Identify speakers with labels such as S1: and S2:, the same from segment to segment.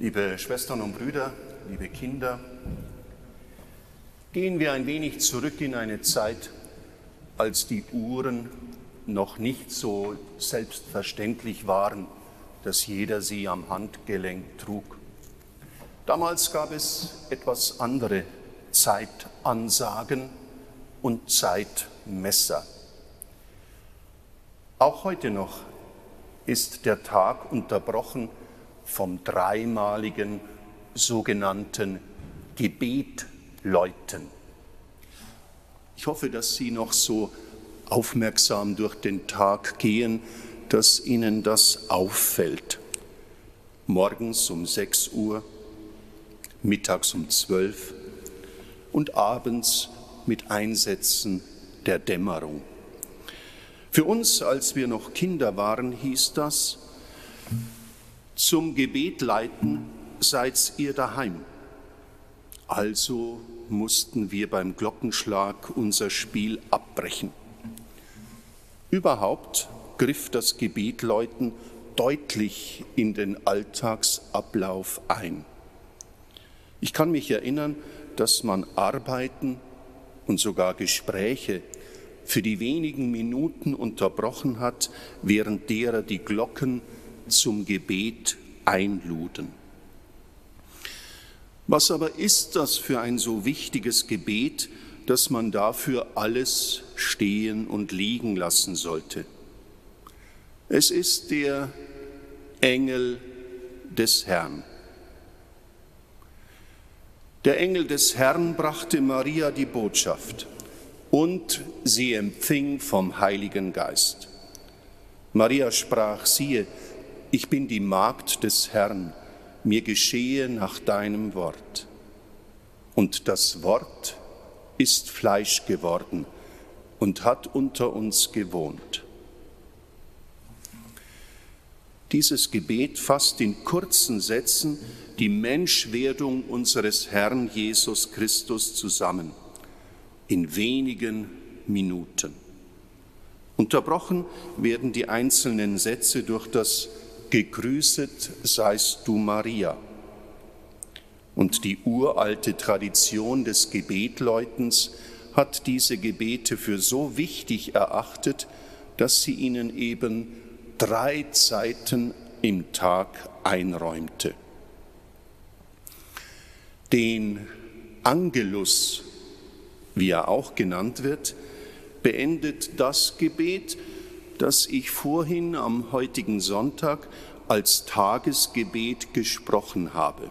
S1: Liebe Schwestern und Brüder, liebe Kinder, gehen wir ein wenig zurück in eine Zeit, als die Uhren noch nicht so selbstverständlich waren, dass jeder sie am Handgelenk trug. Damals gab es etwas andere Zeitansagen und Zeitmesser. Auch heute noch ist der Tag unterbrochen vom dreimaligen sogenannten Gebetläuten. Ich hoffe, dass Sie noch so aufmerksam durch den Tag gehen, dass Ihnen das auffällt. Morgens um 6 Uhr, mittags um 12 und abends mit Einsätzen der Dämmerung. Für uns, als wir noch Kinder waren, hieß das, zum Gebet leiten seid ihr daheim. Also mussten wir beim Glockenschlag unser Spiel abbrechen. Überhaupt griff das Gebetläuten deutlich in den Alltagsablauf ein. Ich kann mich erinnern, dass man Arbeiten und sogar Gespräche für die wenigen Minuten unterbrochen hat, während derer die Glocken zum Gebet einluden. Was aber ist das für ein so wichtiges Gebet, dass man dafür alles stehen und liegen lassen sollte? Es ist der Engel des Herrn. Der Engel des Herrn brachte Maria die Botschaft und sie empfing vom Heiligen Geist. Maria sprach, siehe, ich bin die Magd des Herrn, mir geschehe nach deinem Wort. Und das Wort ist Fleisch geworden und hat unter uns gewohnt. Dieses Gebet fasst in kurzen Sätzen die Menschwerdung unseres Herrn Jesus Christus zusammen, in wenigen Minuten. Unterbrochen werden die einzelnen Sätze durch das Gegrüßet seist du Maria. Und die uralte Tradition des Gebetläutens hat diese Gebete für so wichtig erachtet, dass sie ihnen eben drei Zeiten im Tag einräumte. Den Angelus, wie er auch genannt wird, beendet das Gebet, das ich vorhin am heutigen Sonntag als Tagesgebet gesprochen habe.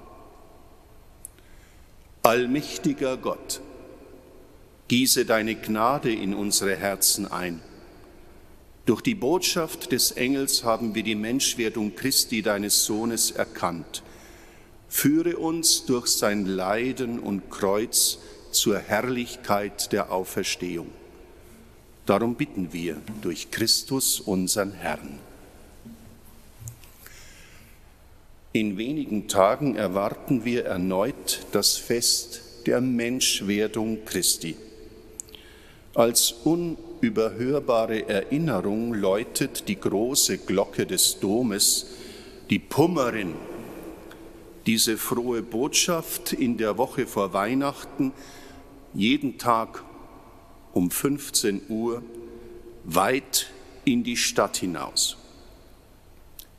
S1: Allmächtiger Gott, gieße deine Gnade in unsere Herzen ein. Durch die Botschaft des Engels haben wir die Menschwerdung Christi, deines Sohnes, erkannt. Führe uns durch sein Leiden und Kreuz zur Herrlichkeit der Auferstehung. Darum bitten wir durch Christus, unseren Herrn. In wenigen Tagen erwarten wir erneut das Fest der Menschwerdung Christi. Als unüberhörbare Erinnerung läutet die große Glocke des Domes, die Pummerin, diese frohe Botschaft in der Woche vor Weihnachten, jeden Tag um 15 Uhr weit in die Stadt hinaus.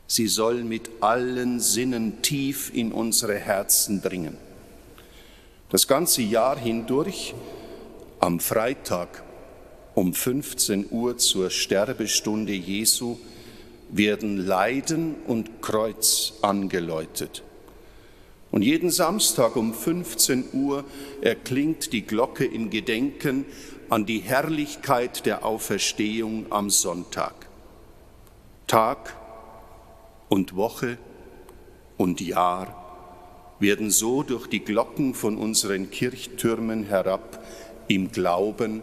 S1: Sie soll mit allen Sinnen tief in unsere Herzen dringen. Das ganze Jahr hindurch, am Freitag um 15 Uhr zur Sterbestunde Jesu, werden Leiden und Kreuz angeläutet. Und jeden Samstag um 15 Uhr erklingt die Glocke im Gedenken an die Herrlichkeit der Auferstehung am Sonntag. Tag und Woche und Jahr werden so durch die Glocken von unseren Kirchtürmen herab im Glauben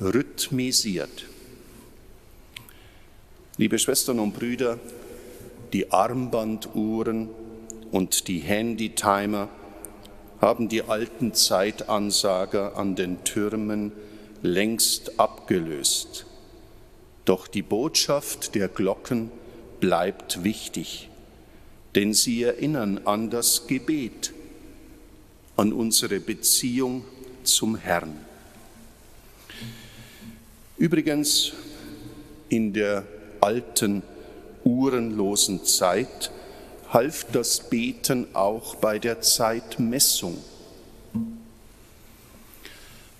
S1: rhythmisiert. Liebe Schwestern und Brüder, die Armbanduhren und die Handytimer haben die alten Zeitansager an den Türmen längst abgelöst. Doch die Botschaft der Glocken bleibt wichtig. denn sie erinnern an das Gebet, an unsere Beziehung zum Herrn. Übrigens, in der alten, uhrenlosen Zeit half das Beten auch bei der Zeitmessung.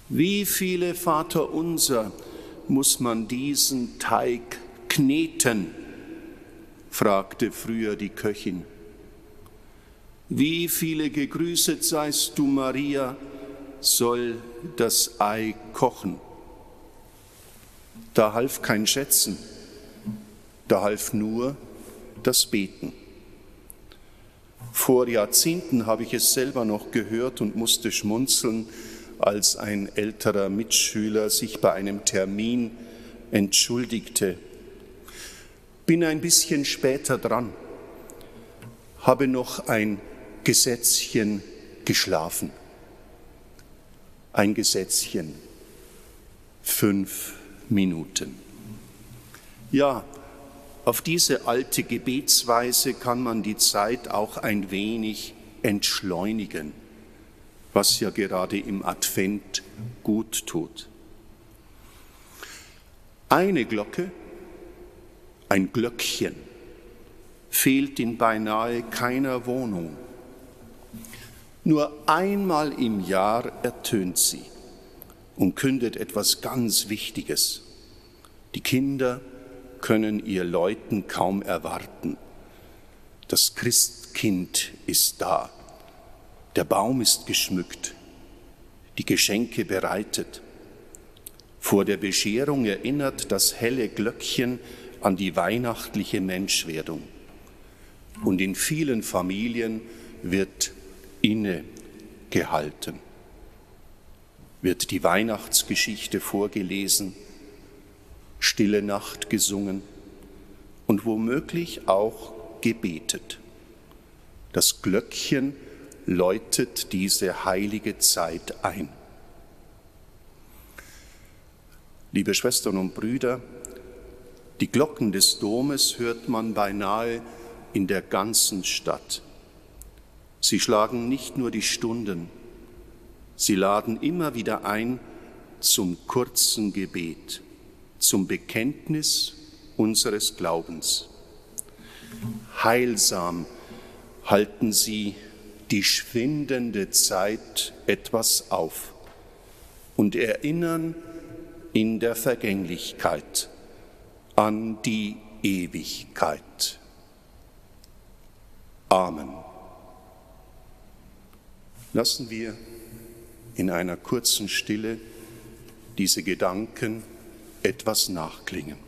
S1: Wie viele Vaterunser muss man diesen Teig kneten? fragte früher die Köchin. Wie viele gegrüßet seist du, Maria, soll das Ei kochen? Da half kein Schätzen, da half nur das Beten. Vor Jahrzehnten habe ich es selber noch gehört und musste schmunzeln, als ein älterer Mitschüler sich bei einem Termin entschuldigte. Bin ein bisschen später dran, habe noch ein Gesetzchen geschlafen. Ein Gesetzchen, fünf Minuten. Ja, auf diese alte Gebetsweise kann man die Zeit auch ein wenig entschleunigen, was ja gerade im Advent gut tut. Eine Glocke, ein Glöckchen, fehlt in beinahe keiner Wohnung. Nur einmal im Jahr ertönt sie und kündet etwas ganz Wichtiges. Die Kinder können ihr Leuten kaum erwarten. Das Christkind ist da, der Baum ist geschmückt, die Geschenke bereitet. Vor der Bescherung erinnert das helle Glöckchen an die weihnachtliche Menschwerdung. Und in vielen Familien wird innegehalten, wird die Weihnachtsgeschichte vorgelesen, stille Nacht gesungen und womöglich auch gebetet. Das Glöckchen läutet diese heilige Zeit ein. Liebe Schwestern und Brüder, die Glocken des Domes hört man beinahe in der ganzen Stadt. Sie schlagen nicht nur die Stunden, sie laden immer wieder ein zum kurzen Gebet zum Bekenntnis unseres Glaubens. Heilsam halten sie die schwindende Zeit etwas auf und erinnern in der Vergänglichkeit an die Ewigkeit. Amen. Lassen wir in einer kurzen Stille diese Gedanken etwas nachklingen.